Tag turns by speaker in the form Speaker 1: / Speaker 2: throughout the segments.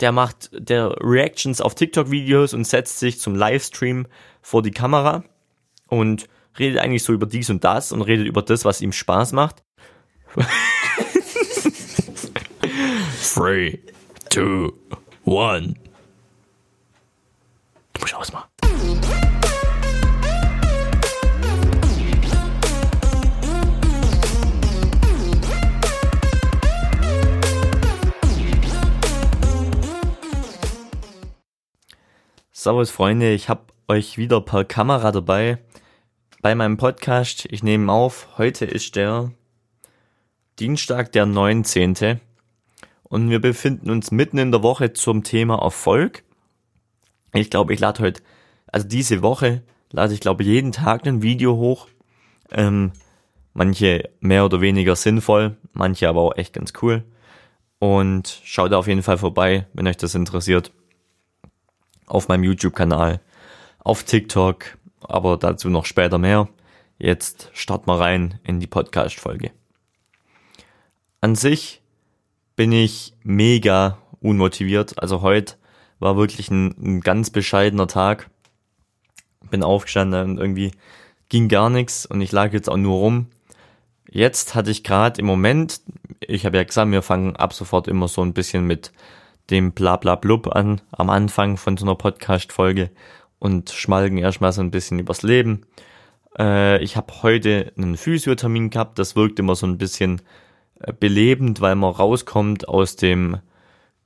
Speaker 1: der macht der Reactions auf TikTok-Videos und setzt sich zum Livestream vor die Kamera und redet eigentlich so über dies und das und redet über das, was ihm Spaß macht. Three, two, one. Du musst ausmachen. Servus Freunde, ich habe euch wieder per Kamera dabei bei meinem Podcast. Ich nehme auf, heute ist der Dienstag, der 19. Und wir befinden uns mitten in der Woche zum Thema Erfolg. Ich glaube, ich lade heute, also diese Woche lade ich glaube jeden Tag ein Video hoch. Ähm, manche mehr oder weniger sinnvoll, manche aber auch echt ganz cool. Und schaut auf jeden Fall vorbei, wenn euch das interessiert. Auf meinem YouTube-Kanal, auf TikTok, aber dazu noch später mehr. Jetzt starten wir rein in die Podcast-Folge. An sich bin ich mega unmotiviert. Also heute war wirklich ein, ein ganz bescheidener Tag. Bin aufgestanden und irgendwie ging gar nichts und ich lag jetzt auch nur rum. Jetzt hatte ich gerade im Moment, ich habe ja gesagt, wir fangen ab sofort immer so ein bisschen mit dem Blablablub an am Anfang von so einer Podcast-Folge und schmalgen erstmal so ein bisschen übers Leben. Äh, ich habe heute einen Physiothermin gehabt, das wirkt immer so ein bisschen äh, belebend, weil man rauskommt aus dem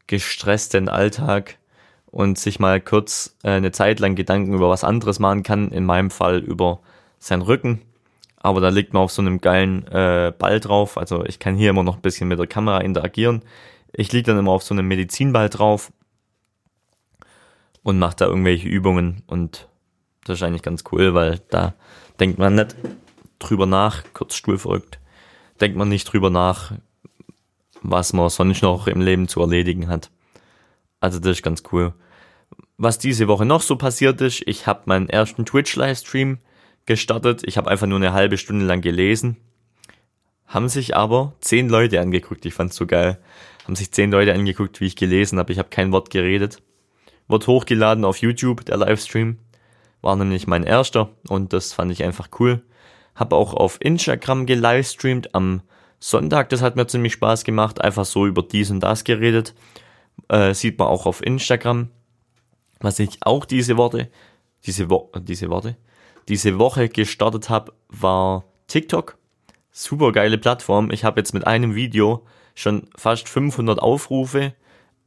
Speaker 1: gestressten Alltag und sich mal kurz äh, eine Zeit lang Gedanken über was anderes machen kann, in meinem Fall über seinen Rücken. Aber da liegt man auf so einem geilen äh, Ball drauf. Also ich kann hier immer noch ein bisschen mit der Kamera interagieren. Ich liege dann immer auf so einem Medizinball drauf und mache da irgendwelche Übungen und das ist eigentlich ganz cool, weil da denkt man nicht drüber nach, kurz Stuhl verrückt, denkt man nicht drüber nach, was man sonst noch im Leben zu erledigen hat. Also das ist ganz cool. Was diese Woche noch so passiert ist, ich habe meinen ersten Twitch-Livestream gestartet. Ich habe einfach nur eine halbe Stunde lang gelesen. Haben sich aber zehn Leute angeguckt. Ich fand's so geil. Haben sich zehn Leute angeguckt, wie ich gelesen habe. Ich habe kein Wort geredet. Wird hochgeladen auf YouTube, der Livestream. War nämlich mein erster und das fand ich einfach cool. Habe auch auf Instagram gelivestreamt am Sonntag, das hat mir ziemlich Spaß gemacht. Einfach so über dies und das geredet. Äh, sieht man auch auf Instagram. Was ich auch diese Worte, diese, Wo diese Worte, diese Woche gestartet habe, war TikTok. Super geile Plattform. Ich habe jetzt mit einem Video schon fast 500 Aufrufe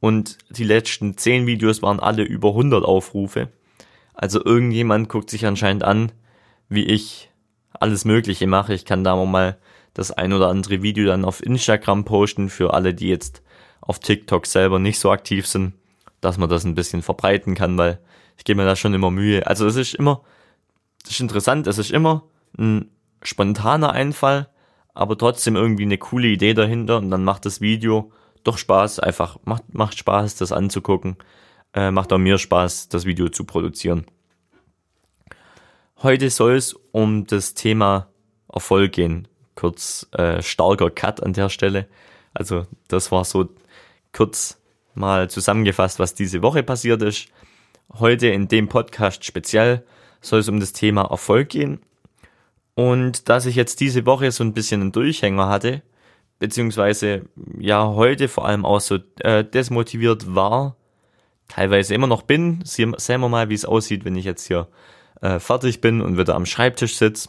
Speaker 1: und die letzten 10 Videos waren alle über 100 Aufrufe. Also irgendjemand guckt sich anscheinend an, wie ich alles Mögliche mache. Ich kann da mal das ein oder andere Video dann auf Instagram posten für alle, die jetzt auf TikTok selber nicht so aktiv sind, dass man das ein bisschen verbreiten kann, weil ich gebe mir da schon immer Mühe. Also es ist immer, es ist interessant, es ist immer ein spontaner Einfall, aber trotzdem irgendwie eine coole Idee dahinter und dann macht das Video doch Spaß, einfach macht, macht Spaß, das anzugucken. Äh, macht auch mir Spaß, das Video zu produzieren. Heute soll es um das Thema Erfolg gehen. Kurz äh, starker Cut an der Stelle. Also das war so kurz mal zusammengefasst, was diese Woche passiert ist. Heute in dem Podcast speziell soll es um das Thema Erfolg gehen. Und dass ich jetzt diese Woche so ein bisschen einen Durchhänger hatte, beziehungsweise ja heute vor allem auch so äh, desmotiviert war, teilweise immer noch bin, sehen wir mal, wie es aussieht, wenn ich jetzt hier äh, fertig bin und wieder am Schreibtisch sitze.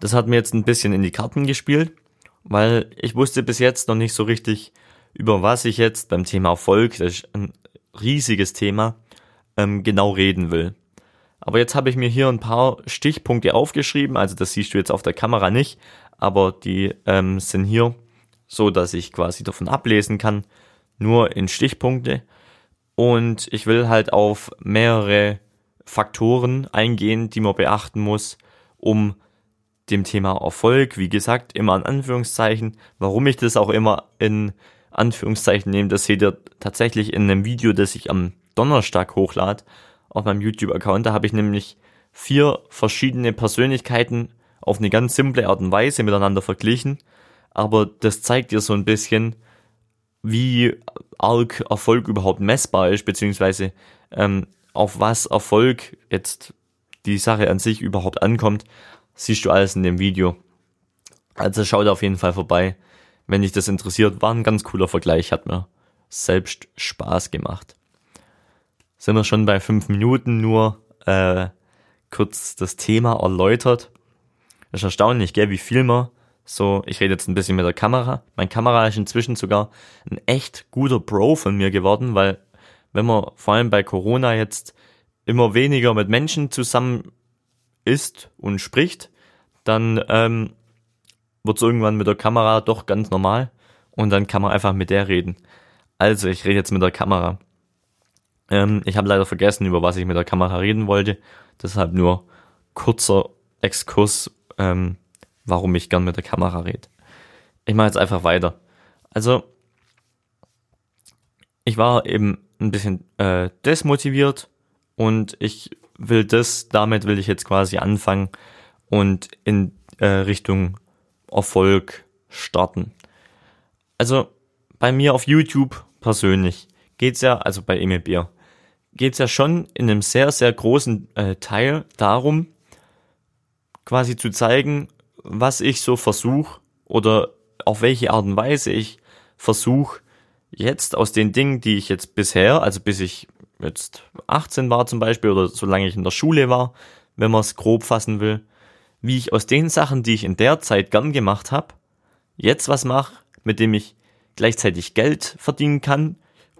Speaker 1: Das hat mir jetzt ein bisschen in die Karten gespielt, weil ich wusste bis jetzt noch nicht so richtig, über was ich jetzt beim Thema Erfolg, das ist ein riesiges Thema, ähm, genau reden will. Aber jetzt habe ich mir hier ein paar Stichpunkte aufgeschrieben, also das siehst du jetzt auf der Kamera nicht, aber die ähm, sind hier so, dass ich quasi davon ablesen kann, nur in Stichpunkte. Und ich will halt auf mehrere Faktoren eingehen, die man beachten muss, um dem Thema Erfolg, wie gesagt, immer in Anführungszeichen, warum ich das auch immer in Anführungszeichen nehme, das seht ihr tatsächlich in einem Video, das ich am Donnerstag hochlade auf meinem YouTube-Account. Da habe ich nämlich vier verschiedene Persönlichkeiten auf eine ganz simple Art und Weise miteinander verglichen. Aber das zeigt dir so ein bisschen, wie arg Erfolg überhaupt messbar ist, beziehungsweise ähm, auf was Erfolg jetzt die Sache an sich überhaupt ankommt, siehst du alles in dem Video. Also schau da auf jeden Fall vorbei, wenn dich das interessiert. War ein ganz cooler Vergleich, hat mir selbst Spaß gemacht. Sind wir schon bei fünf Minuten nur äh, kurz das Thema erläutert. Ist erstaunlich, gell, wie viel man so, ich rede jetzt ein bisschen mit der Kamera. Mein Kamera ist inzwischen sogar ein echt guter Bro von mir geworden, weil wenn man vor allem bei Corona jetzt immer weniger mit Menschen zusammen ist und spricht, dann ähm, wird es irgendwann mit der Kamera doch ganz normal und dann kann man einfach mit der reden. Also, ich rede jetzt mit der Kamera. Ähm, ich habe leider vergessen, über was ich mit der Kamera reden wollte. Deshalb nur kurzer Exkurs, ähm, warum ich gern mit der Kamera rede. Ich mache jetzt einfach weiter. Also, ich war eben ein bisschen äh, desmotiviert und ich will das, damit will ich jetzt quasi anfangen und in äh, Richtung Erfolg starten. Also bei mir auf YouTube persönlich geht's ja, also bei Emil Bier, geht's ja schon in einem sehr, sehr großen äh, Teil darum, quasi zu zeigen, was ich so versuche oder auf welche Art und Weise ich versuche, jetzt aus den Dingen, die ich jetzt bisher, also bis ich jetzt 18 war zum Beispiel oder solange ich in der Schule war, wenn man es grob fassen will, wie ich aus den Sachen, die ich in der Zeit gern gemacht habe, jetzt was mache, mit dem ich gleichzeitig Geld verdienen kann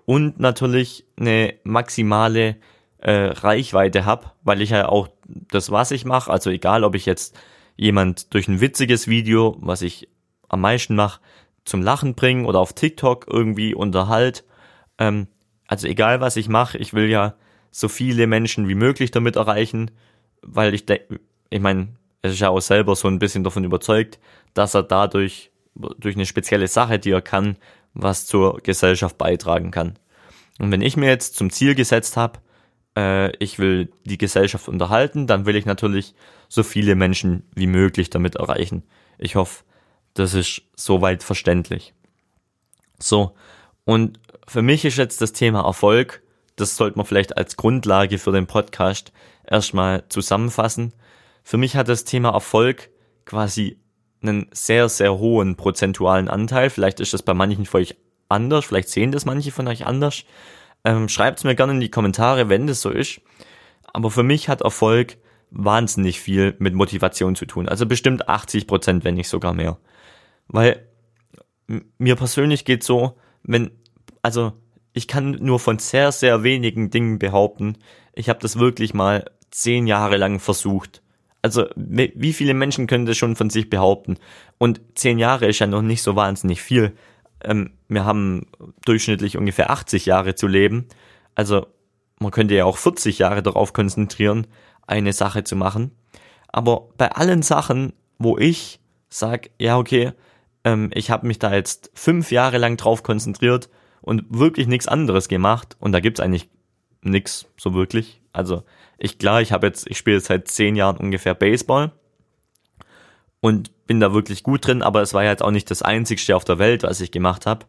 Speaker 1: und natürlich eine maximale äh, Reichweite habe, weil ich ja auch das, was ich mache, also egal, ob ich jetzt jemand durch ein witziges Video, was ich am meisten mache, zum Lachen bringen oder auf TikTok irgendwie unterhalt. Ähm, also egal was ich mache, ich will ja so viele Menschen wie möglich damit erreichen, weil ich denke, ich meine, er ist ja auch selber so ein bisschen davon überzeugt, dass er dadurch durch eine spezielle Sache, die er kann, was zur Gesellschaft beitragen kann. Und wenn ich mir jetzt zum Ziel gesetzt habe, äh, ich will die Gesellschaft unterhalten, dann will ich natürlich so viele Menschen wie möglich damit erreichen. Ich hoffe, das ist soweit verständlich. So, und für mich ist jetzt das Thema Erfolg, das sollte man vielleicht als Grundlage für den Podcast erstmal zusammenfassen. Für mich hat das Thema Erfolg quasi einen sehr, sehr hohen prozentualen Anteil. Vielleicht ist das bei manchen von euch anders, vielleicht sehen das manche von euch anders. Ähm, Schreibt es mir gerne in die Kommentare, wenn das so ist. Aber für mich hat Erfolg wahnsinnig viel mit Motivation zu tun. Also bestimmt 80 Prozent, wenn nicht sogar mehr. Weil mir persönlich geht so, wenn, also ich kann nur von sehr, sehr wenigen Dingen behaupten, ich habe das wirklich mal zehn Jahre lang versucht. Also wie viele Menschen können das schon von sich behaupten? Und zehn Jahre ist ja noch nicht so wahnsinnig viel. Ähm, wir haben durchschnittlich ungefähr 80 Jahre zu leben. Also man könnte ja auch 40 Jahre darauf konzentrieren, eine Sache zu machen. Aber bei allen Sachen, wo ich sage, ja okay, ähm, ich habe mich da jetzt fünf Jahre lang drauf konzentriert und wirklich nichts anderes gemacht und da gibt's eigentlich nix so wirklich. Also ich klar, ich habe jetzt, ich spiele seit zehn Jahren ungefähr Baseball und bin da wirklich gut drin, aber es war ja jetzt auch nicht das einzigste auf der Welt, was ich gemacht habe.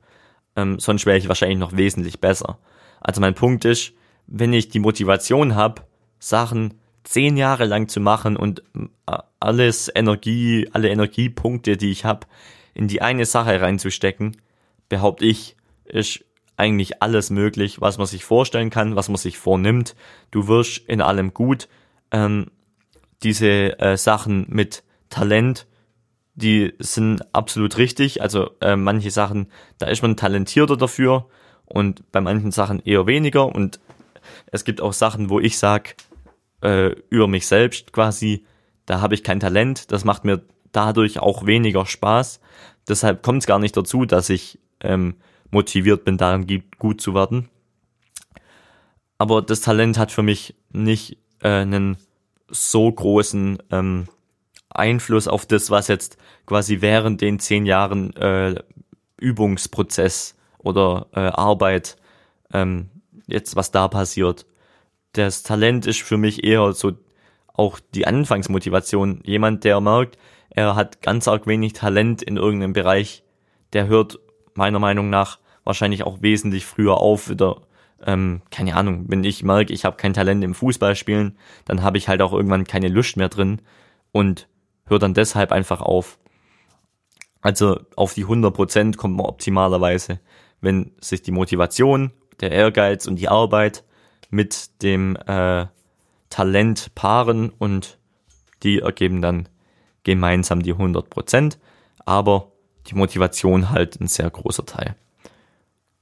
Speaker 1: Ähm, sonst wäre ich wahrscheinlich noch wesentlich besser. Also mein Punkt ist, wenn ich die Motivation habe, Sachen zehn Jahre lang zu machen und äh, alles Energie, alle Energiepunkte, die ich habe, in die eine Sache reinzustecken, behaupte ich, ist eigentlich alles möglich, was man sich vorstellen kann, was man sich vornimmt. Du wirst in allem gut. Ähm, diese äh, Sachen mit Talent, die sind absolut richtig. Also äh, manche Sachen, da ist man talentierter dafür und bei manchen Sachen eher weniger. Und es gibt auch Sachen, wo ich sag äh, über mich selbst quasi, da habe ich kein Talent. Das macht mir dadurch auch weniger Spaß. Deshalb kommt es gar nicht dazu, dass ich ähm, motiviert bin, daran gut zu werden. Aber das Talent hat für mich nicht äh, einen so großen ähm, Einfluss auf das, was jetzt quasi während den zehn Jahren äh, Übungsprozess oder äh, Arbeit ähm, jetzt was da passiert. Das Talent ist für mich eher so auch die Anfangsmotivation. Jemand, der merkt, er hat ganz arg wenig Talent in irgendeinem Bereich, der hört meiner Meinung nach wahrscheinlich auch wesentlich früher auf wieder. Ähm, keine Ahnung, wenn ich merke, ich habe kein Talent im Fußballspielen, dann habe ich halt auch irgendwann keine Lust mehr drin und höre dann deshalb einfach auf. Also auf die 100% kommt man optimalerweise, wenn sich die Motivation, der Ehrgeiz und die Arbeit mit dem äh, Talent paaren und die ergeben dann gemeinsam die 100%, aber die Motivation halt ein sehr großer Teil.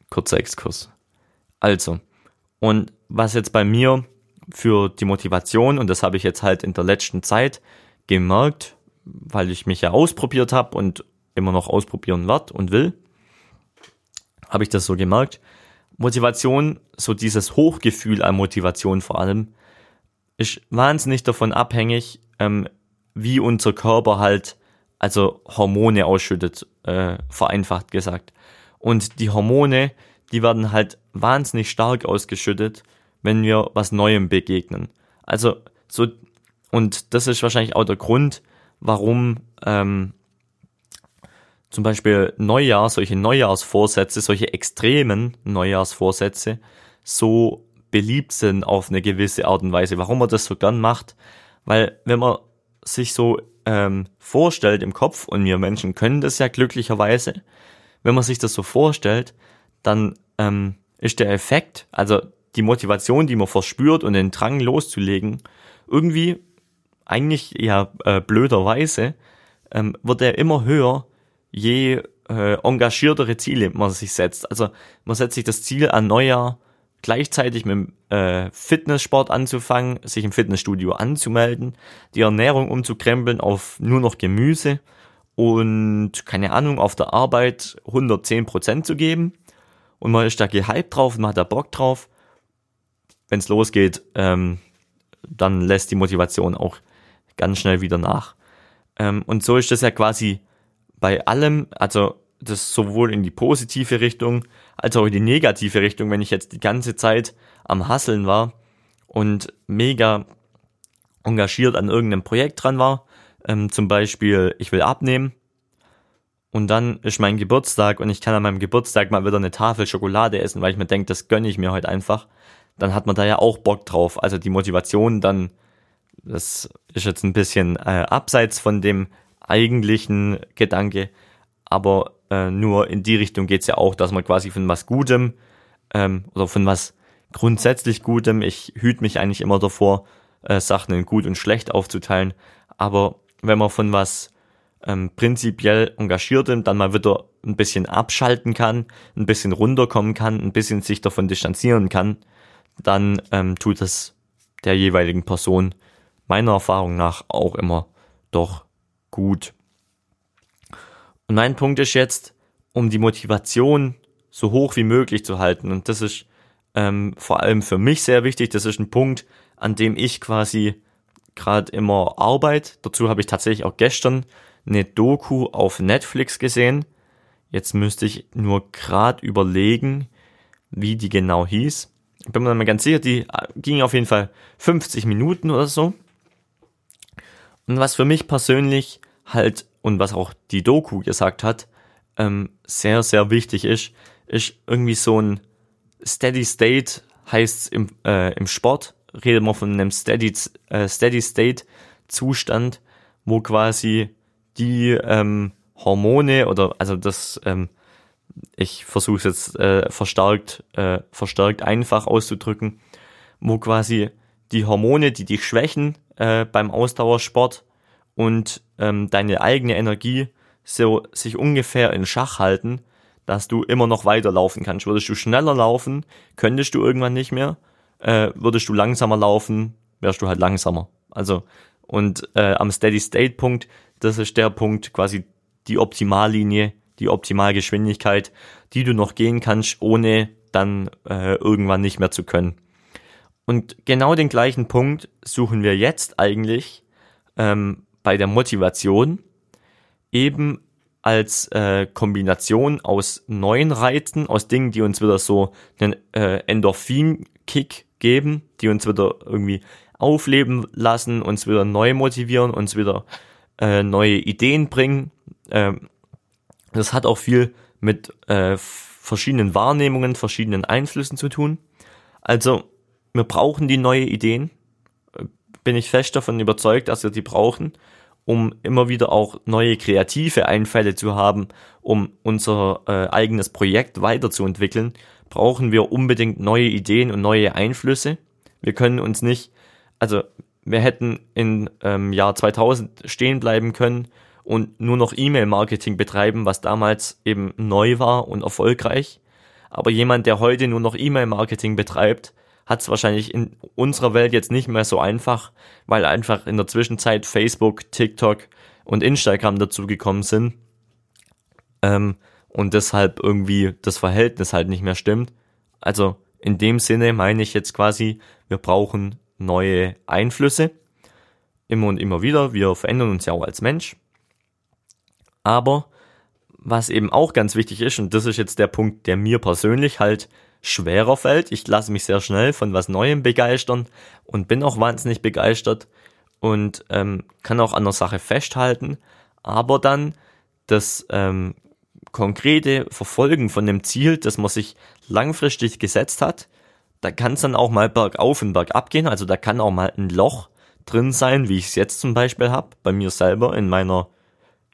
Speaker 1: Kurzer Exkurs. Also, und was jetzt bei mir für die Motivation, und das habe ich jetzt halt in der letzten Zeit gemerkt, weil ich mich ja ausprobiert habe und immer noch ausprobieren werde und will, habe ich das so gemerkt. Motivation, so dieses Hochgefühl an Motivation vor allem, ist wahnsinnig davon abhängig, ähm, wie unser Körper halt, also Hormone ausschüttet, äh, vereinfacht gesagt. Und die Hormone, die werden halt wahnsinnig stark ausgeschüttet, wenn wir was Neuem begegnen. Also so, und das ist wahrscheinlich auch der Grund, warum ähm, zum Beispiel Neujahr, solche Neujahrsvorsätze, solche extremen Neujahrsvorsätze so beliebt sind auf eine gewisse Art und Weise. Warum man das so gern macht, weil wenn man sich so ähm, vorstellt im Kopf, und wir Menschen können das ja glücklicherweise, wenn man sich das so vorstellt, dann ähm, ist der Effekt, also die Motivation, die man verspürt und den Drang loszulegen, irgendwie eigentlich ja äh, blöderweise, ähm, wird er immer höher, je äh, engagiertere Ziele man sich setzt. Also man setzt sich das Ziel an Neujahr, gleichzeitig mit dem äh, Fitnesssport anzufangen, sich im Fitnessstudio anzumelden, die Ernährung umzukrempeln auf nur noch Gemüse und keine Ahnung, auf der Arbeit 110% zu geben und man ist da gehypt drauf, man hat da Bock drauf. Wenn es losgeht, ähm, dann lässt die Motivation auch ganz schnell wieder nach. Ähm, und so ist das ja quasi bei allem, also das sowohl in die positive Richtung als auch in die negative Richtung, wenn ich jetzt die ganze Zeit am Hasseln war und mega engagiert an irgendeinem Projekt dran war, ähm, zum Beispiel ich will abnehmen und dann ist mein Geburtstag und ich kann an meinem Geburtstag mal wieder eine Tafel Schokolade essen, weil ich mir denke, das gönne ich mir heute einfach, dann hat man da ja auch Bock drauf. Also die Motivation dann, das ist jetzt ein bisschen äh, abseits von dem eigentlichen Gedanke, aber äh, nur in die Richtung geht's ja auch, dass man quasi von was Gutem ähm, oder von was grundsätzlich Gutem, ich hüte mich eigentlich immer davor, äh, Sachen in gut und schlecht aufzuteilen, aber wenn man von was ähm, prinzipiell Engagiertem dann mal wieder ein bisschen abschalten kann, ein bisschen runterkommen kann, ein bisschen sich davon distanzieren kann, dann ähm, tut es der jeweiligen Person meiner Erfahrung nach auch immer doch gut. Und mein Punkt ist jetzt, um die Motivation so hoch wie möglich zu halten. Und das ist ähm, vor allem für mich sehr wichtig. Das ist ein Punkt, an dem ich quasi gerade immer arbeite. Dazu habe ich tatsächlich auch gestern eine Doku auf Netflix gesehen. Jetzt müsste ich nur gerade überlegen, wie die genau hieß. Ich bin mir mal ganz sicher, die äh, ging auf jeden Fall 50 Minuten oder so. Und was für mich persönlich halt und was auch die Doku gesagt hat, ähm, sehr, sehr wichtig ist, ist irgendwie so ein Steady State, heißt im, äh, im Sport, redet man von einem Steady, äh, Steady State Zustand, wo quasi die ähm, Hormone oder also das, ähm, ich versuche es jetzt äh, verstärkt, äh, verstärkt einfach auszudrücken, wo quasi die Hormone, die dich schwächen äh, beim Ausdauersport, und ähm, deine eigene Energie so sich ungefähr in Schach halten, dass du immer noch weiterlaufen kannst. Würdest du schneller laufen, könntest du irgendwann nicht mehr. Äh, würdest du langsamer laufen, wärst du halt langsamer. Also und äh, am Steady State Punkt, das ist der Punkt, quasi die Optimallinie, die Optimalgeschwindigkeit, die du noch gehen kannst, ohne dann äh, irgendwann nicht mehr zu können. Und genau den gleichen Punkt suchen wir jetzt eigentlich ähm, bei der Motivation eben als äh, Kombination aus neuen Reizen, aus Dingen, die uns wieder so einen äh, Endorphin-Kick geben, die uns wieder irgendwie aufleben lassen, uns wieder neu motivieren, uns wieder äh, neue Ideen bringen. Ähm, das hat auch viel mit äh, verschiedenen Wahrnehmungen, verschiedenen Einflüssen zu tun. Also wir brauchen die neue Ideen. Bin ich fest davon überzeugt, dass wir die brauchen, um immer wieder auch neue kreative Einfälle zu haben, um unser äh, eigenes Projekt weiterzuentwickeln, brauchen wir unbedingt neue Ideen und neue Einflüsse. Wir können uns nicht, also wir hätten im ähm, Jahr 2000 stehen bleiben können und nur noch E-Mail-Marketing betreiben, was damals eben neu war und erfolgreich. Aber jemand, der heute nur noch E-Mail-Marketing betreibt, hat es wahrscheinlich in unserer Welt jetzt nicht mehr so einfach, weil einfach in der Zwischenzeit Facebook, TikTok und Instagram dazugekommen sind. Ähm, und deshalb irgendwie das Verhältnis halt nicht mehr stimmt. Also in dem Sinne meine ich jetzt quasi, wir brauchen neue Einflüsse. Immer und immer wieder. Wir verändern uns ja auch als Mensch. Aber was eben auch ganz wichtig ist, und das ist jetzt der Punkt, der mir persönlich halt schwerer fällt. Ich lasse mich sehr schnell von was Neuem begeistern und bin auch wahnsinnig begeistert und ähm, kann auch an der Sache festhalten. Aber dann das ähm, konkrete Verfolgen von dem Ziel, das man sich langfristig gesetzt hat, da kann es dann auch mal bergauf und bergab gehen. Also da kann auch mal ein Loch drin sein, wie ich es jetzt zum Beispiel habe, bei mir selber in meiner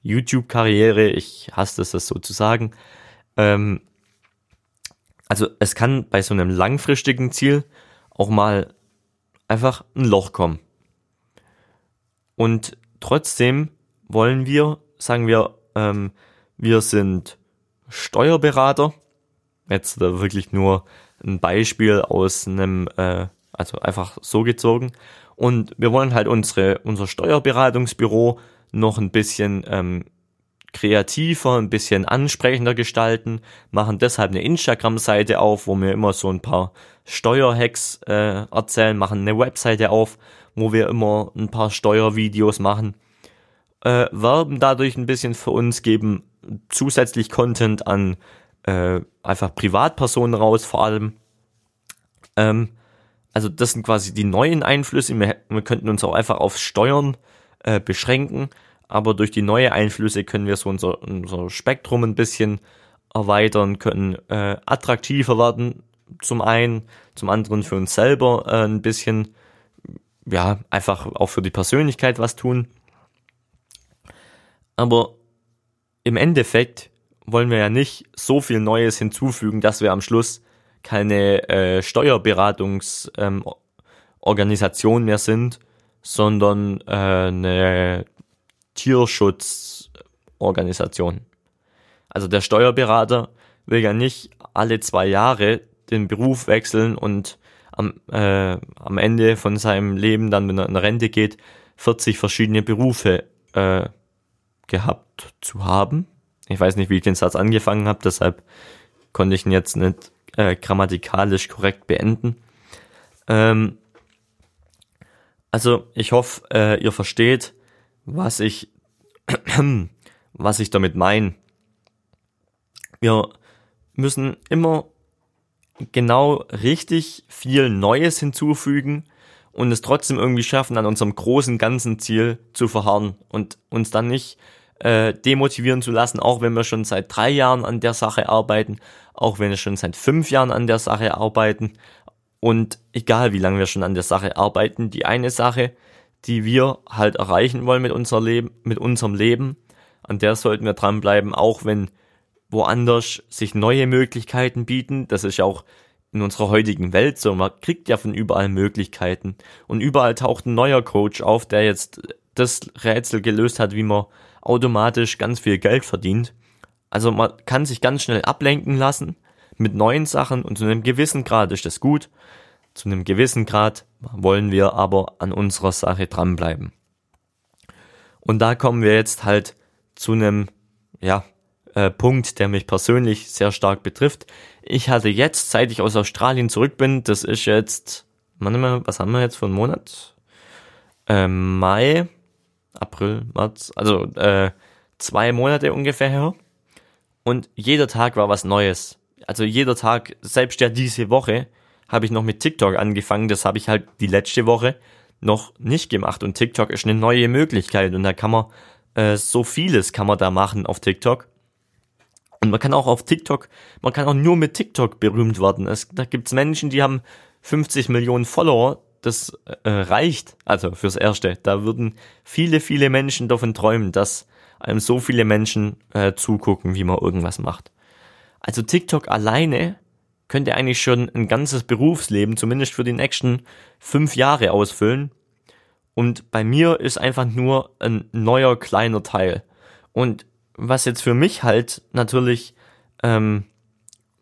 Speaker 1: YouTube-Karriere, ich hasse das sozusagen. Ähm, also es kann bei so einem langfristigen Ziel auch mal einfach ein Loch kommen. Und trotzdem wollen wir, sagen wir, ähm, wir sind Steuerberater. Jetzt wirklich nur ein Beispiel aus einem, äh, also einfach so gezogen. Und wir wollen halt unsere, unser Steuerberatungsbüro noch ein bisschen ähm, kreativer, ein bisschen ansprechender gestalten, machen deshalb eine Instagram-Seite auf, wo wir immer so ein paar Steuerhacks äh, erzählen, machen eine Webseite auf, wo wir immer ein paar Steuervideos machen, äh, werben dadurch ein bisschen für uns, geben zusätzlich Content an äh, einfach Privatpersonen raus, vor allem. Ähm, also das sind quasi die neuen Einflüsse. Wir, wir könnten uns auch einfach auf Steuern äh, beschränken, aber durch die neuen Einflüsse können wir so unser, unser Spektrum ein bisschen erweitern, können äh, attraktiver werden, zum einen, zum anderen für uns selber äh, ein bisschen, ja, einfach auch für die Persönlichkeit was tun. Aber im Endeffekt wollen wir ja nicht so viel Neues hinzufügen, dass wir am Schluss keine äh, Steuerberatungsorganisation ähm, mehr sind, sondern äh, eine Tierschutzorganisation. Also der Steuerberater will ja nicht alle zwei Jahre den Beruf wechseln und am, äh, am Ende von seinem Leben dann, wenn er in Rente geht, 40 verschiedene Berufe äh, gehabt zu haben. Ich weiß nicht, wie ich den Satz angefangen habe, deshalb konnte ich ihn jetzt nicht äh, grammatikalisch korrekt beenden. Ähm, also ich hoffe, äh, ihr versteht, was ich, was ich damit meine. Wir müssen immer genau richtig viel Neues hinzufügen und es trotzdem irgendwie schaffen, an unserem großen ganzen Ziel zu verharren und uns dann nicht äh, demotivieren zu lassen, auch wenn wir schon seit drei Jahren an der Sache arbeiten, auch wenn wir schon seit fünf Jahren an der Sache arbeiten. Und egal wie lange wir schon an der Sache arbeiten, die eine Sache, die wir halt erreichen wollen mit, unser Leben, mit unserem Leben, an der sollten wir dranbleiben, auch wenn woanders sich neue Möglichkeiten bieten. Das ist ja auch in unserer heutigen Welt so. Man kriegt ja von überall Möglichkeiten. Und überall taucht ein neuer Coach auf, der jetzt das Rätsel gelöst hat, wie man automatisch ganz viel Geld verdient. Also man kann sich ganz schnell ablenken lassen mit neuen Sachen und zu einem gewissen Grad ist das gut. Zu einem gewissen Grad wollen wir aber an unserer Sache dranbleiben. Und da kommen wir jetzt halt zu einem, ja, äh, Punkt, der mich persönlich sehr stark betrifft. Ich hatte jetzt, seit ich aus Australien zurück bin, das ist jetzt, was haben wir jetzt für einen Monat? Ähm, Mai, April, März, also äh, zwei Monate ungefähr her. Und jeder Tag war was Neues. Also jeder Tag, selbst ja diese Woche, habe ich noch mit TikTok angefangen. Das habe ich halt die letzte Woche noch nicht gemacht. Und TikTok ist eine neue Möglichkeit. Und da kann man äh, so vieles kann man da machen auf TikTok. Und man kann auch auf TikTok, man kann auch nur mit TikTok berühmt werden. Es, da gibt's Menschen, die haben 50 Millionen Follower. Das äh, reicht, also fürs Erste. Da würden viele, viele Menschen davon träumen, dass einem so viele Menschen äh, zugucken, wie man irgendwas macht. Also TikTok alleine könnte eigentlich schon ein ganzes Berufsleben, zumindest für die nächsten fünf Jahre ausfüllen. Und bei mir ist einfach nur ein neuer kleiner Teil. Und was jetzt für mich halt natürlich, ähm,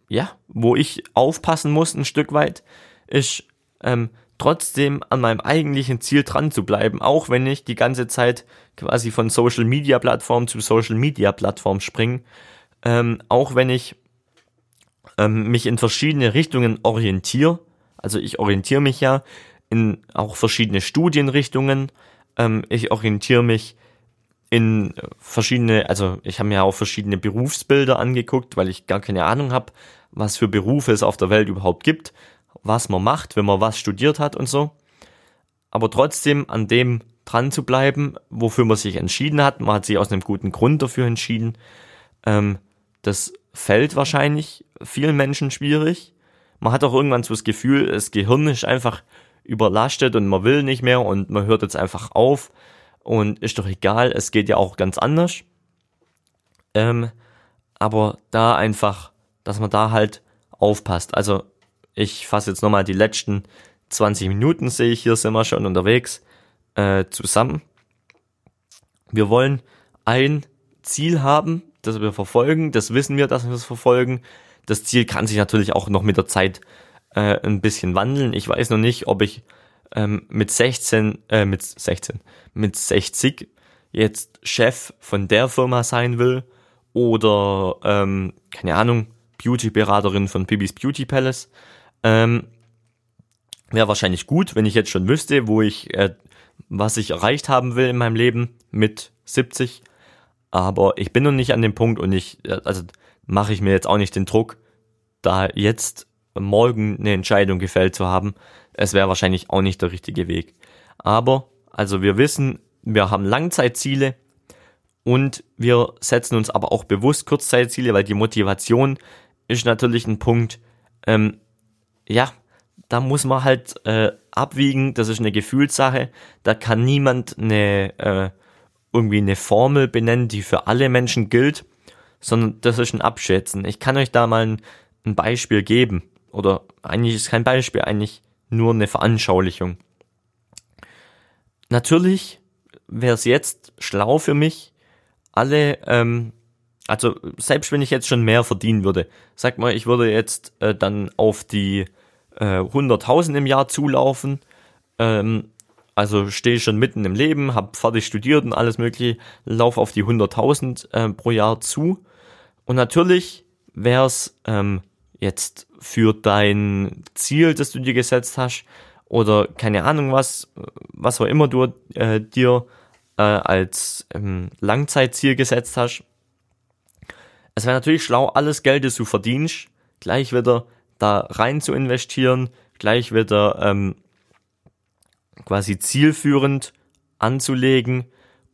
Speaker 1: ja, wo ich aufpassen muss ein Stück weit, ist ähm, trotzdem an meinem eigentlichen Ziel dran zu bleiben, auch wenn ich die ganze Zeit quasi von Social Media Plattform zu Social Media Plattform springe, ähm, auch wenn ich ähm, mich in verschiedene Richtungen orientiere. Also ich orientiere mich ja in auch verschiedene Studienrichtungen. Ähm, ich orientiere mich in verschiedene, also ich habe mir auch verschiedene Berufsbilder angeguckt, weil ich gar keine Ahnung habe, was für Berufe es auf der Welt überhaupt gibt, was man macht, wenn man was studiert hat und so. Aber trotzdem an dem dran zu bleiben, wofür man sich entschieden hat, man hat sich aus einem guten Grund dafür entschieden, ähm, das fällt wahrscheinlich vielen Menschen schwierig. Man hat auch irgendwann so das Gefühl, das Gehirn ist einfach überlastet und man will nicht mehr und man hört jetzt einfach auf und ist doch egal, es geht ja auch ganz anders. Ähm, aber da einfach, dass man da halt aufpasst. Also ich fasse jetzt nochmal die letzten 20 Minuten, sehe ich hier, sind wir schon unterwegs, äh, zusammen. Wir wollen ein Ziel haben, das wir verfolgen, das wissen wir, dass wir es verfolgen. Das Ziel kann sich natürlich auch noch mit der Zeit äh, ein bisschen wandeln. Ich weiß noch nicht, ob ich ähm, mit 16, äh, mit 16, mit 60 jetzt Chef von der Firma sein will oder, ähm, keine Ahnung, Beauty-Beraterin von Bibis Beauty Palace. Ähm, Wäre wahrscheinlich gut, wenn ich jetzt schon wüsste, wo ich, äh, was ich erreicht haben will in meinem Leben mit 70. Aber ich bin noch nicht an dem Punkt und ich, äh, also mache ich mir jetzt auch nicht den Druck, da jetzt morgen eine Entscheidung gefällt zu haben. Es wäre wahrscheinlich auch nicht der richtige Weg. Aber, also wir wissen, wir haben Langzeitziele und wir setzen uns aber auch bewusst Kurzzeitziele, weil die Motivation ist natürlich ein Punkt, ähm, ja, da muss man halt äh, abwiegen, das ist eine Gefühlssache, da kann niemand eine äh, irgendwie eine Formel benennen, die für alle Menschen gilt, sondern das ist ein Abschätzen. Ich kann euch da mal ein, ein Beispiel geben. Oder eigentlich ist kein Beispiel, eigentlich nur eine Veranschaulichung. Natürlich wäre es jetzt schlau für mich, alle, ähm, also selbst wenn ich jetzt schon mehr verdienen würde, sag mal, ich würde jetzt äh, dann auf die äh, 100.000 im Jahr zulaufen, ähm, also stehe schon mitten im Leben, habe fertig studiert und alles mögliche, lauf auf die 100.000 äh, pro Jahr zu. Und natürlich wäre es ähm, jetzt für dein Ziel, das du dir gesetzt hast, oder keine Ahnung was, was auch immer du äh, dir äh, als ähm, Langzeitziel gesetzt hast. Es wäre natürlich schlau, alles Geld, das du verdienst, gleich wieder da rein zu investieren, gleich wieder ähm, quasi zielführend anzulegen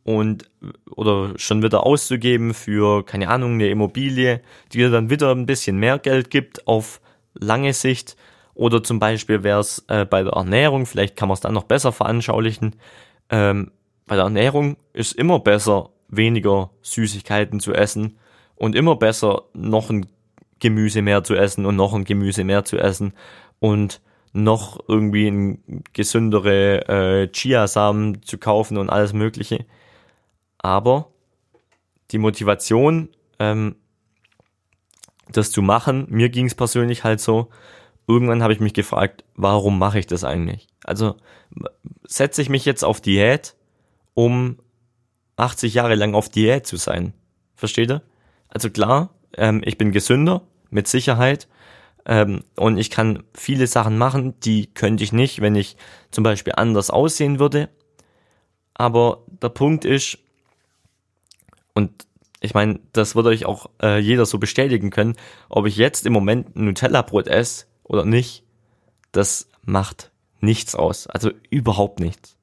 Speaker 1: und oder schon wieder auszugeben für, keine Ahnung, eine Immobilie, die dir dann wieder ein bisschen mehr Geld gibt auf lange Sicht. Oder zum Beispiel wäre es äh, bei der Ernährung, vielleicht kann man es dann noch besser veranschaulichen. Ähm, bei der Ernährung ist immer besser, weniger Süßigkeiten zu essen und immer besser, noch ein Gemüse mehr zu essen und noch ein Gemüse mehr zu essen und noch irgendwie gesündere äh, Chiasamen zu kaufen und alles Mögliche. Aber die Motivation, ähm, das zu machen, mir ging es persönlich halt so, irgendwann habe ich mich gefragt, warum mache ich das eigentlich? Also setze ich mich jetzt auf Diät, um 80 Jahre lang auf Diät zu sein. Versteht ihr? Also klar, ähm, ich bin gesünder, mit Sicherheit, ähm, und ich kann viele Sachen machen, die könnte ich nicht, wenn ich zum Beispiel anders aussehen würde. Aber der Punkt ist, und ich meine, das würde euch auch äh, jeder so bestätigen können, ob ich jetzt im Moment Nutella-Brot esse oder nicht, das macht nichts aus. Also überhaupt nichts.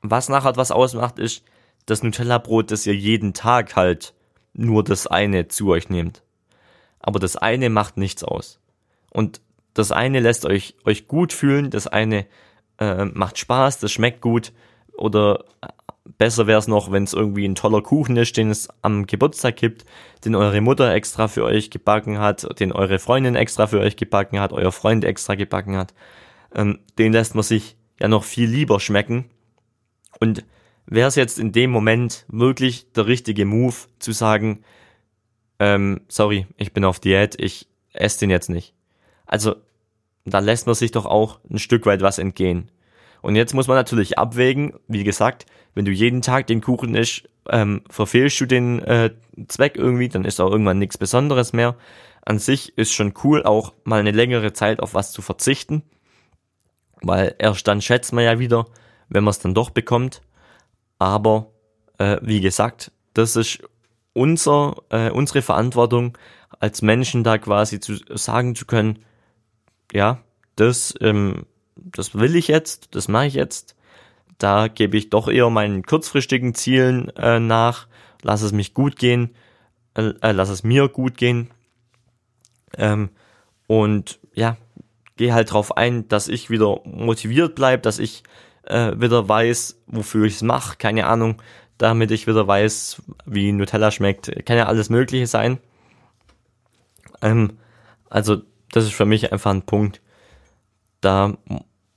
Speaker 1: Was nachher was ausmacht, ist das Nutella-Brot, das ihr jeden Tag halt nur das eine zu euch nehmt. aber das eine macht nichts aus. Und das eine lässt euch, euch gut fühlen, das eine äh, macht Spaß, das schmeckt gut oder besser wäre es noch, wenn es irgendwie ein toller Kuchen ist, den es am Geburtstag gibt, den eure Mutter extra für euch gebacken hat, den eure Freundin extra für euch gebacken hat, euer Freund extra gebacken hat. Ähm, den lässt man sich ja noch viel lieber schmecken. Und wäre es jetzt in dem Moment wirklich der richtige Move zu sagen, ähm, sorry, ich bin auf Diät, ich esse den jetzt nicht. Also, da lässt man sich doch auch ein Stück weit was entgehen. Und jetzt muss man natürlich abwägen, wie gesagt, wenn du jeden Tag den Kuchen isst, ähm, verfehlst du den äh, Zweck irgendwie, dann ist auch irgendwann nichts Besonderes mehr. An sich ist schon cool, auch mal eine längere Zeit auf was zu verzichten, weil erst dann schätzt man ja wieder, wenn man es dann doch bekommt. Aber äh, wie gesagt, das ist unser, äh, unsere Verantwortung als Menschen da quasi zu sagen zu können, ja, das, ähm, das will ich jetzt, das mache ich jetzt. Da gebe ich doch eher meinen kurzfristigen Zielen äh, nach, lass es mich gut gehen, äh, äh lass es mir gut gehen. Ähm, und ja, gehe halt drauf ein, dass ich wieder motiviert bleibe, dass ich äh, wieder weiß, wofür ich es mache, keine Ahnung, damit ich wieder weiß, wie Nutella schmeckt, kann ja alles Mögliche sein. Ähm, also das ist für mich einfach ein Punkt, da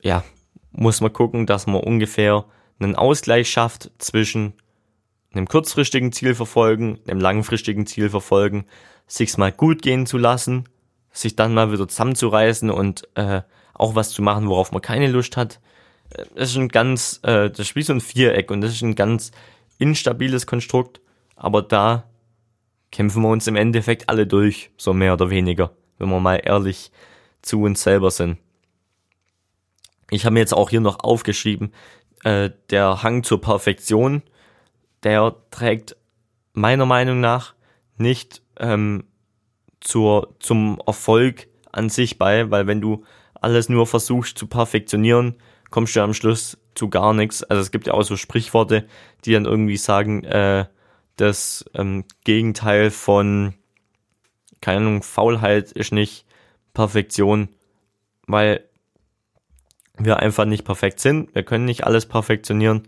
Speaker 1: ja muss man gucken, dass man ungefähr einen Ausgleich schafft zwischen einem kurzfristigen Ziel verfolgen, einem langfristigen Ziel verfolgen, sich's mal gut gehen zu lassen, sich dann mal wieder zusammenzureißen und äh, auch was zu machen, worauf man keine Lust hat, das ist ein ganz, äh, das ist wie so ein Viereck und das ist ein ganz instabiles Konstrukt, aber da kämpfen wir uns im Endeffekt alle durch, so mehr oder weniger, wenn wir mal ehrlich zu uns selber sind. Ich habe mir jetzt auch hier noch aufgeschrieben, äh, der Hang zur Perfektion, der trägt meiner Meinung nach nicht ähm, zur, zum Erfolg an sich bei, weil wenn du alles nur versuchst zu perfektionieren, kommst du am Schluss zu gar nichts. Also es gibt ja auch so Sprichworte, die dann irgendwie sagen, äh, das ähm, Gegenteil von, keine Ahnung, Faulheit ist nicht Perfektion, weil wir einfach nicht perfekt sind. Wir können nicht alles perfektionieren.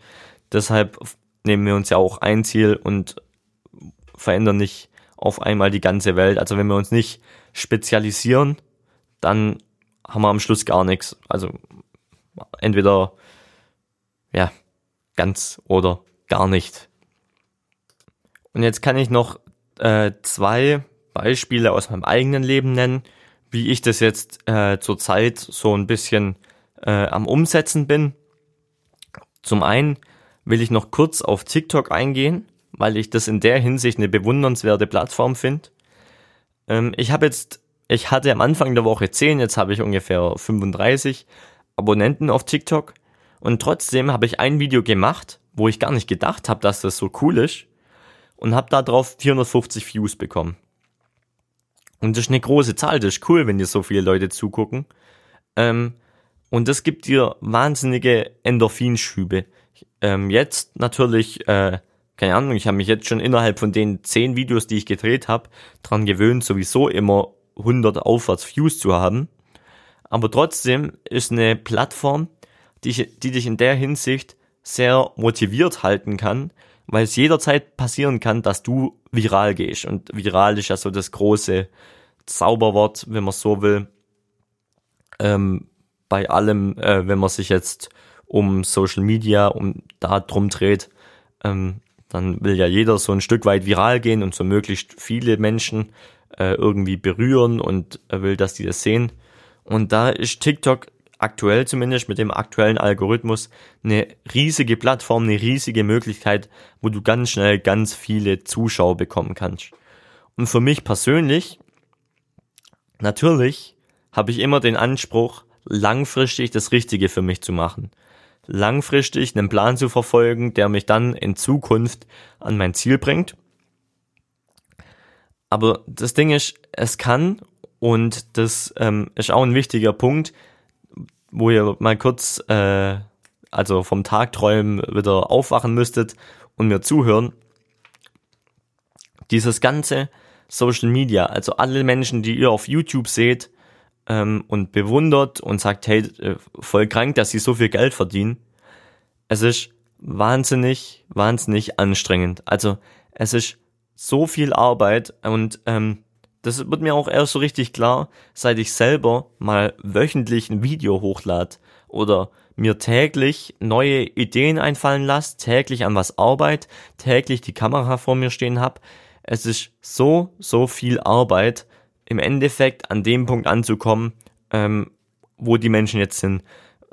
Speaker 1: Deshalb nehmen wir uns ja auch ein Ziel und verändern nicht auf einmal die ganze Welt. Also wenn wir uns nicht spezialisieren, dann haben wir am Schluss gar nichts. Also entweder ja ganz oder gar nicht. Und jetzt kann ich noch äh, zwei Beispiele aus meinem eigenen Leben nennen, wie ich das jetzt äh, zurzeit so ein bisschen äh, am Umsetzen bin. Zum einen will ich noch kurz auf TikTok eingehen, weil ich das in der Hinsicht eine bewundernswerte Plattform finde. Ähm, ich habe jetzt, ich hatte am Anfang der Woche 10, jetzt habe ich ungefähr 35 Abonnenten auf TikTok und trotzdem habe ich ein Video gemacht, wo ich gar nicht gedacht habe, dass das so cool ist und habe darauf 450 Views bekommen. Und das ist eine große Zahl, das ist cool, wenn dir so viele Leute zugucken. Ähm, und das gibt dir wahnsinnige Endorphinschübe. Ähm, jetzt natürlich, äh, keine Ahnung, ich habe mich jetzt schon innerhalb von den 10 Videos, die ich gedreht habe, dran gewöhnt, sowieso immer 100 aufwärts Views zu haben aber trotzdem ist eine Plattform, die, die dich in der Hinsicht sehr motiviert halten kann, weil es jederzeit passieren kann, dass du viral gehst. Und viral ist ja so das große Zauberwort, wenn man so will, ähm, bei allem, äh, wenn man sich jetzt um Social Media, um da drum dreht, ähm, dann will ja jeder so ein Stück weit viral gehen und so möglichst viele Menschen äh, irgendwie berühren und will, dass die das sehen. Und da ist TikTok aktuell zumindest mit dem aktuellen Algorithmus eine riesige Plattform, eine riesige Möglichkeit, wo du ganz schnell ganz viele Zuschauer bekommen kannst. Und für mich persönlich, natürlich habe ich immer den Anspruch, langfristig das Richtige für mich zu machen. Langfristig einen Plan zu verfolgen, der mich dann in Zukunft an mein Ziel bringt. Aber das Ding ist, es kann und das ähm, ist auch ein wichtiger Punkt, wo ihr mal kurz, äh, also vom Tagträumen wieder aufwachen müsstet und mir zuhören. Dieses Ganze Social Media. Also alle Menschen, die ihr auf YouTube seht ähm, und bewundert und sagt, hey, äh, voll krank, dass sie so viel Geld verdienen. Es ist wahnsinnig, wahnsinnig anstrengend. Also es ist so viel Arbeit und ähm, das wird mir auch erst so richtig klar, seit ich selber mal wöchentlich ein Video hochlade oder mir täglich neue Ideen einfallen lasse, täglich an was arbeite, täglich die Kamera vor mir stehen hab. Es ist so, so viel Arbeit, im Endeffekt an dem Punkt anzukommen, ähm, wo die Menschen jetzt sind.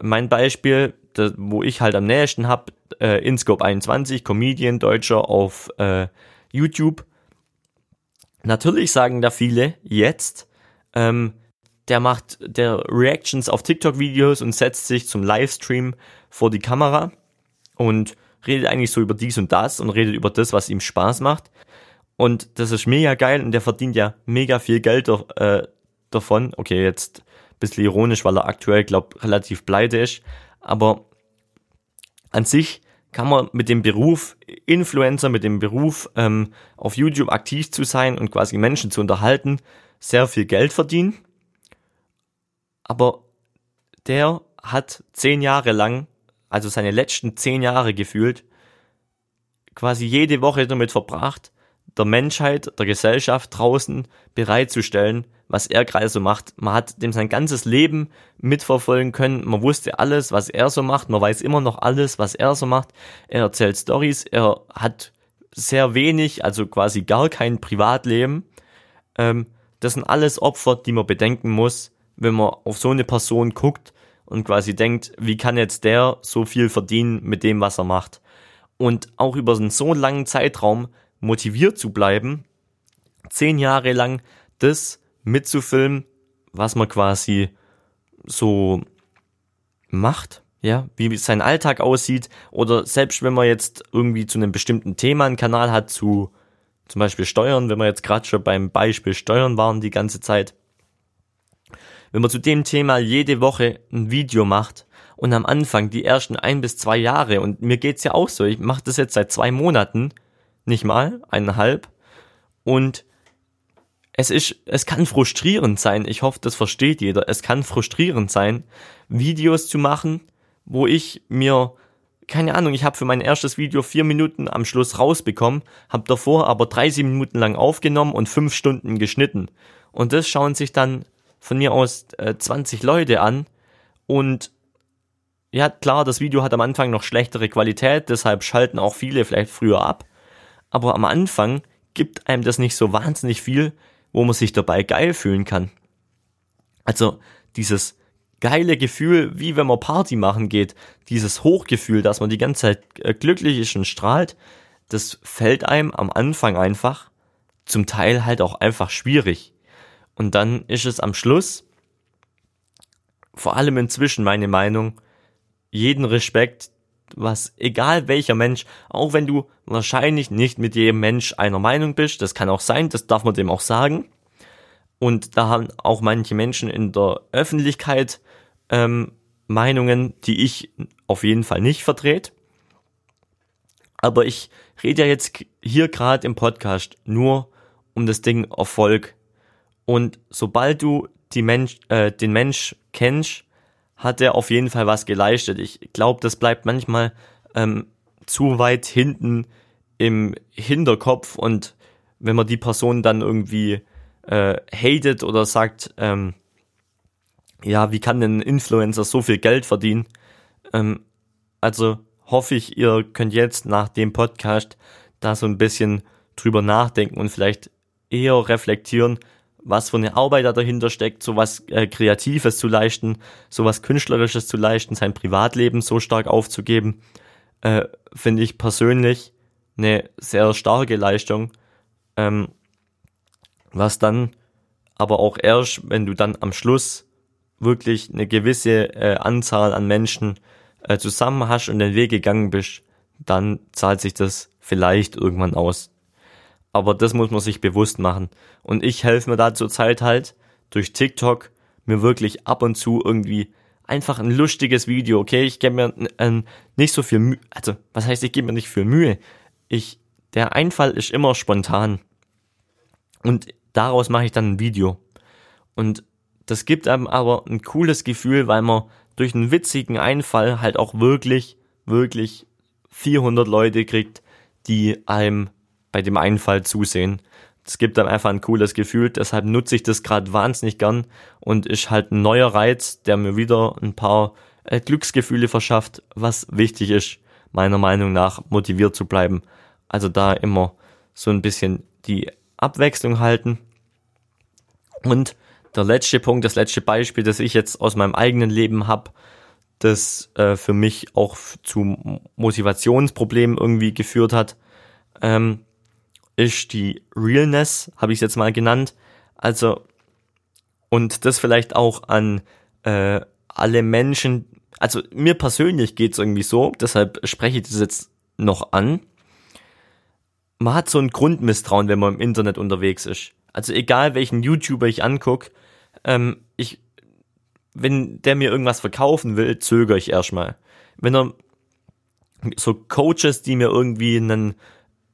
Speaker 1: Mein Beispiel, das, wo ich halt am nächsten hab, äh, Inscope 21, Comedian, Deutscher auf äh, YouTube. Natürlich sagen da viele jetzt, ähm, der macht der Reactions auf TikTok-Videos und setzt sich zum Livestream vor die Kamera und redet eigentlich so über dies und das und redet über das, was ihm Spaß macht. Und das ist mega geil und der verdient ja mega viel Geld äh, davon. Okay, jetzt ein bisschen ironisch, weil er aktuell, glaub, relativ pleite ist. Aber an sich kann man mit dem Beruf Influencer, mit dem Beruf ähm, auf YouTube aktiv zu sein und quasi Menschen zu unterhalten, sehr viel Geld verdienen. Aber der hat zehn Jahre lang, also seine letzten zehn Jahre gefühlt, quasi jede Woche damit verbracht, der Menschheit, der Gesellschaft draußen bereitzustellen, was er gerade so macht. Man hat dem sein ganzes Leben mitverfolgen können. Man wusste alles, was er so macht. Man weiß immer noch alles, was er so macht. Er erzählt Stories. Er hat sehr wenig, also quasi gar kein Privatleben. Ähm, das sind alles Opfer, die man bedenken muss, wenn man auf so eine Person guckt und quasi denkt, wie kann jetzt der so viel verdienen mit dem, was er macht. Und auch über einen so langen Zeitraum motiviert zu bleiben, zehn Jahre lang das mitzufilmen, was man quasi so macht, ja, wie sein Alltag aussieht, oder selbst wenn man jetzt irgendwie zu einem bestimmten Thema einen Kanal hat, zu zum Beispiel Steuern, wenn wir jetzt gerade schon beim Beispiel Steuern waren die ganze Zeit, wenn man zu dem Thema jede Woche ein Video macht und am Anfang die ersten ein bis zwei Jahre, und mir geht's ja auch so, ich mache das jetzt seit zwei Monaten, nicht mal, eineinhalb, und es ist, es kann frustrierend sein, ich hoffe, das versteht jeder, es kann frustrierend sein, Videos zu machen, wo ich mir keine Ahnung, ich habe für mein erstes Video vier Minuten am Schluss rausbekommen, habe davor aber 30 Minuten lang aufgenommen und fünf Stunden geschnitten. Und das schauen sich dann von mir aus äh, 20 Leute an und ja, klar, das Video hat am Anfang noch schlechtere Qualität, deshalb schalten auch viele vielleicht früher ab. Aber am Anfang gibt einem das nicht so wahnsinnig viel, wo man sich dabei geil fühlen kann. Also dieses geile Gefühl, wie wenn man Party machen geht, dieses Hochgefühl, dass man die ganze Zeit äh, glücklich ist und strahlt, das fällt einem am Anfang einfach, zum Teil halt auch einfach schwierig. Und dann ist es am Schluss, vor allem inzwischen meine Meinung, jeden Respekt, was egal welcher Mensch, auch wenn du wahrscheinlich nicht mit jedem Mensch einer Meinung bist, das kann auch sein, das darf man dem auch sagen. Und da haben auch manche Menschen in der Öffentlichkeit ähm, Meinungen, die ich auf jeden Fall nicht vertrete. Aber ich rede ja jetzt hier gerade im Podcast nur um das Ding Erfolg und sobald du die Mensch, äh, den Mensch kennst, hat er auf jeden Fall was geleistet. Ich glaube, das bleibt manchmal ähm, zu weit hinten im Hinterkopf und wenn man die Person dann irgendwie äh, hatet oder sagt, ähm, ja, wie kann denn ein Influencer so viel Geld verdienen? Ähm, also hoffe ich, ihr könnt jetzt nach dem Podcast da so ein bisschen drüber nachdenken und vielleicht eher reflektieren, was für eine Arbeit da dahinter steckt, sowas äh, Kreatives zu leisten, sowas Künstlerisches zu leisten, sein Privatleben so stark aufzugeben, äh, finde ich persönlich eine sehr starke Leistung. Ähm, was dann aber auch erst, wenn du dann am Schluss wirklich eine gewisse äh, Anzahl an Menschen äh, zusammen hast und den Weg gegangen bist, dann zahlt sich das vielleicht irgendwann aus. Aber das muss man sich bewusst machen. Und ich helfe mir da zurzeit halt durch TikTok mir wirklich ab und zu irgendwie einfach ein lustiges Video, okay? Ich gebe mir äh, nicht so viel Mühe, also was heißt, ich gebe mir nicht viel Mühe? Ich, der Einfall ist immer spontan. Und daraus mache ich dann ein Video. Und das gibt einem aber ein cooles Gefühl, weil man durch einen witzigen Einfall halt auch wirklich, wirklich 400 Leute kriegt, die einem bei dem Einfall zusehen. Das gibt einem einfach ein cooles Gefühl, deshalb nutze ich das gerade wahnsinnig gern und ist halt ein neuer Reiz, der mir wieder ein paar äh, Glücksgefühle verschafft, was wichtig ist, meiner Meinung nach motiviert zu bleiben. Also da immer so ein bisschen die Abwechslung halten. Und der letzte Punkt, das letzte Beispiel, das ich jetzt aus meinem eigenen Leben habe, das äh, für mich auch zu Motivationsproblemen irgendwie geführt hat, ähm, ist die Realness, habe ich es jetzt mal genannt. Also, und das vielleicht auch an äh, alle Menschen, also mir persönlich geht's irgendwie so, deshalb spreche ich das jetzt noch an. Man hat so ein Grundmisstrauen, wenn man im Internet unterwegs ist. Also egal welchen YouTuber ich anguck, ähm, ich, wenn der mir irgendwas verkaufen will, zögere ich erstmal. Wenn er so Coaches, die mir irgendwie einen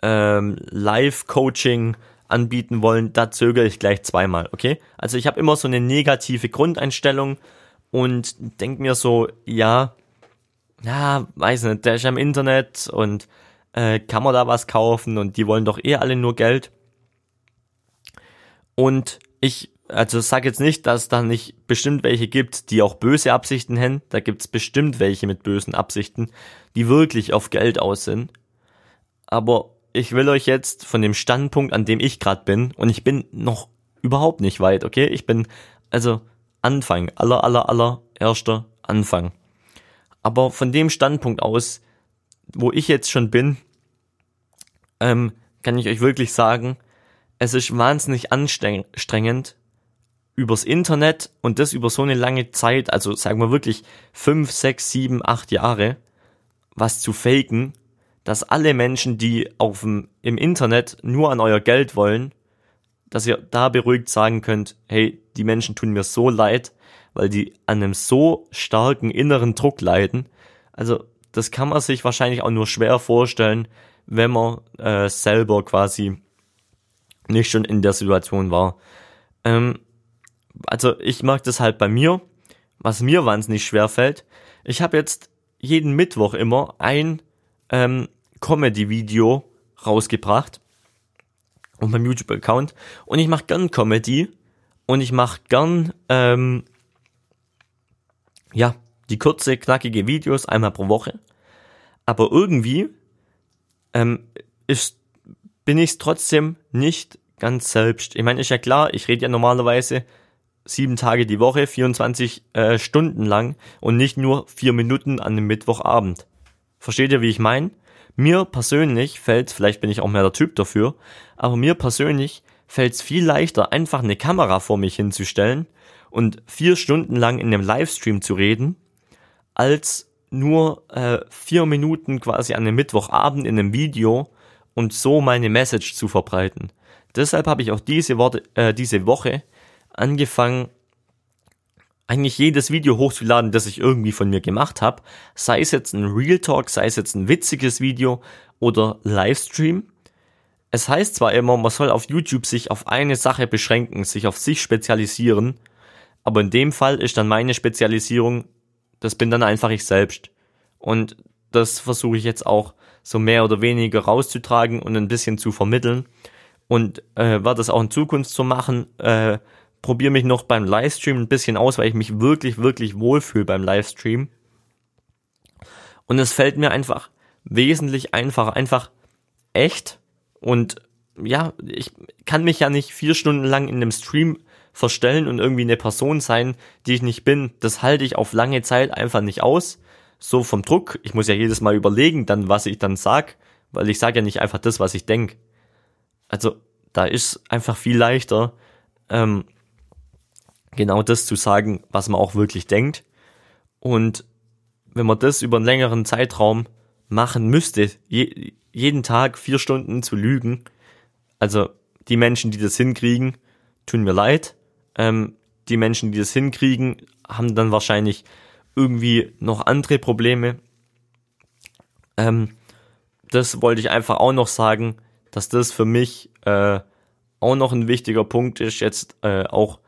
Speaker 1: ähm, Live-Coaching anbieten wollen, da zögere ich gleich zweimal, okay? Also ich habe immer so eine negative Grundeinstellung und denke mir so, ja, ja, weiß nicht, der ist am Internet und äh, kann man da was kaufen und die wollen doch eh alle nur Geld. Und ich, also sag jetzt nicht, dass da nicht bestimmt welche gibt, die auch böse Absichten haben. Da gibt's bestimmt welche mit bösen Absichten, die wirklich auf Geld aus sind. Aber ich will euch jetzt von dem Standpunkt, an dem ich gerade bin, und ich bin noch überhaupt nicht weit, okay? Ich bin also Anfang, aller, aller, aller erster Anfang. Aber von dem Standpunkt aus, wo ich jetzt schon bin, ähm, kann ich euch wirklich sagen, es ist wahnsinnig anstrengend, übers Internet und das über so eine lange Zeit, also sagen wir wirklich fünf, sechs, sieben, acht Jahre, was zu faken dass alle Menschen, die auf dem, im Internet nur an euer Geld wollen, dass ihr da beruhigt sagen könnt, hey, die Menschen tun mir so leid, weil die an einem so starken inneren Druck leiden. Also das kann man sich wahrscheinlich auch nur schwer vorstellen, wenn man äh, selber quasi nicht schon in der Situation war. Ähm, also ich mag das halt bei mir, was mir wahnsinnig schwer fällt. Ich habe jetzt jeden Mittwoch immer ein ähm, Comedy-Video rausgebracht auf meinem YouTube-Account und ich mache gern Comedy und ich mache gern ähm, ja die kurze knackige Videos einmal pro Woche, aber irgendwie ähm, ist bin ich trotzdem nicht ganz selbst. Ich meine, ist ja klar, ich rede ja normalerweise sieben Tage die Woche, 24 äh, Stunden lang und nicht nur vier Minuten an einem Mittwochabend. Versteht ihr, wie ich meine? Mir persönlich fällt, vielleicht bin ich auch mehr der Typ dafür, aber mir persönlich fällt es viel leichter, einfach eine Kamera vor mich hinzustellen und vier Stunden lang in einem Livestream zu reden, als nur äh, vier Minuten quasi an einem Mittwochabend in einem Video und so meine Message zu verbreiten. Deshalb habe ich auch diese, Worte, äh, diese Woche angefangen, eigentlich jedes Video hochzuladen, das ich irgendwie von mir gemacht habe, sei es jetzt ein Real Talk, sei es jetzt ein witziges Video oder Livestream. Es heißt zwar immer, man soll auf YouTube sich auf eine Sache beschränken, sich auf sich spezialisieren, aber in dem Fall ist dann meine Spezialisierung, das bin dann einfach ich selbst. Und das versuche ich jetzt auch so mehr oder weniger rauszutragen und ein bisschen zu vermitteln. Und äh, werde das auch in Zukunft so machen. Äh, probiere mich noch beim Livestream ein bisschen aus, weil ich mich wirklich, wirklich wohlfühle beim Livestream. Und es fällt mir einfach wesentlich einfacher, einfach echt. Und ja, ich kann mich ja nicht vier Stunden lang in einem Stream verstellen und irgendwie eine Person sein, die ich nicht bin. Das halte ich auf lange Zeit einfach nicht aus. So vom Druck. Ich muss ja jedes Mal überlegen, dann was ich dann sag, weil ich sage ja nicht einfach das, was ich denk. Also da ist einfach viel leichter, ähm, genau das zu sagen, was man auch wirklich denkt. Und wenn man das über einen längeren Zeitraum machen müsste, je, jeden Tag vier Stunden zu lügen, also die Menschen, die das hinkriegen, tun mir leid. Ähm, die Menschen, die das hinkriegen, haben dann wahrscheinlich irgendwie noch andere Probleme. Ähm, das wollte ich einfach auch noch sagen, dass das für mich äh, auch noch ein wichtiger Punkt ist jetzt äh, auch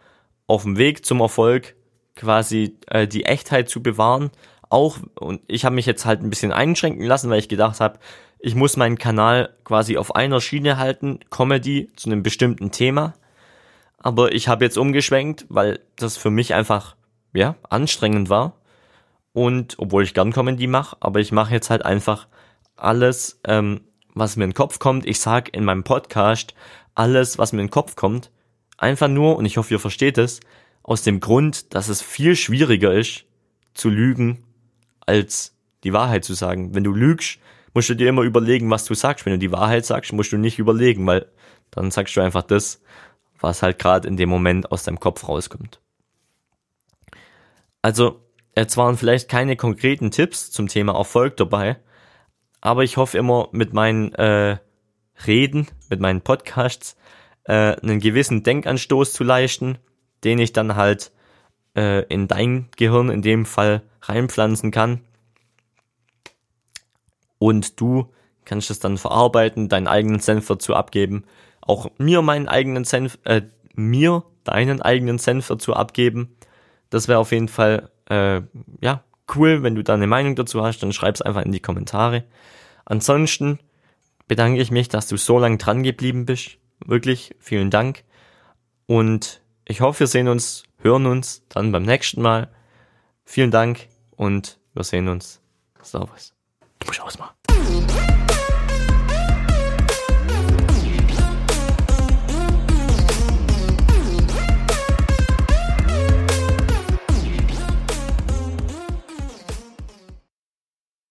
Speaker 1: auf dem Weg zum Erfolg quasi äh, die Echtheit zu bewahren. Auch, und ich habe mich jetzt halt ein bisschen einschränken lassen, weil ich gedacht habe, ich muss meinen Kanal quasi auf einer Schiene halten, Comedy zu einem bestimmten Thema. Aber ich habe jetzt umgeschwenkt, weil das für mich einfach, ja, anstrengend war. Und obwohl ich gern Comedy mache, aber ich mache jetzt halt einfach alles, ähm, was mir in den Kopf kommt. Ich sag in meinem Podcast alles, was mir in den Kopf kommt. Einfach nur, und ich hoffe, ihr versteht es, aus dem Grund, dass es viel schwieriger ist, zu lügen, als die Wahrheit zu sagen. Wenn du lügst, musst du dir immer überlegen, was du sagst. Wenn du die Wahrheit sagst, musst du nicht überlegen, weil dann sagst du einfach das, was halt gerade in dem Moment aus deinem Kopf rauskommt. Also, jetzt waren vielleicht keine konkreten Tipps zum Thema Erfolg dabei, aber ich hoffe immer mit meinen äh, Reden, mit meinen Podcasts, äh, einen gewissen Denkanstoß zu leisten, den ich dann halt äh, in dein Gehirn in dem Fall reinpflanzen kann. Und du kannst es dann verarbeiten, deinen eigenen Senf dazu abgeben, auch mir meinen eigenen Senf, äh, mir deinen eigenen Senf dazu abgeben. Das wäre auf jeden Fall, äh, ja, cool, wenn du da eine Meinung dazu hast, dann schreib's einfach in die Kommentare. Ansonsten bedanke ich mich, dass du so lange dran geblieben bist. Wirklich, vielen Dank. Und ich hoffe, wir sehen uns, hören uns dann beim nächsten Mal. Vielen Dank und wir sehen uns. Servus. Du musst ausmachen.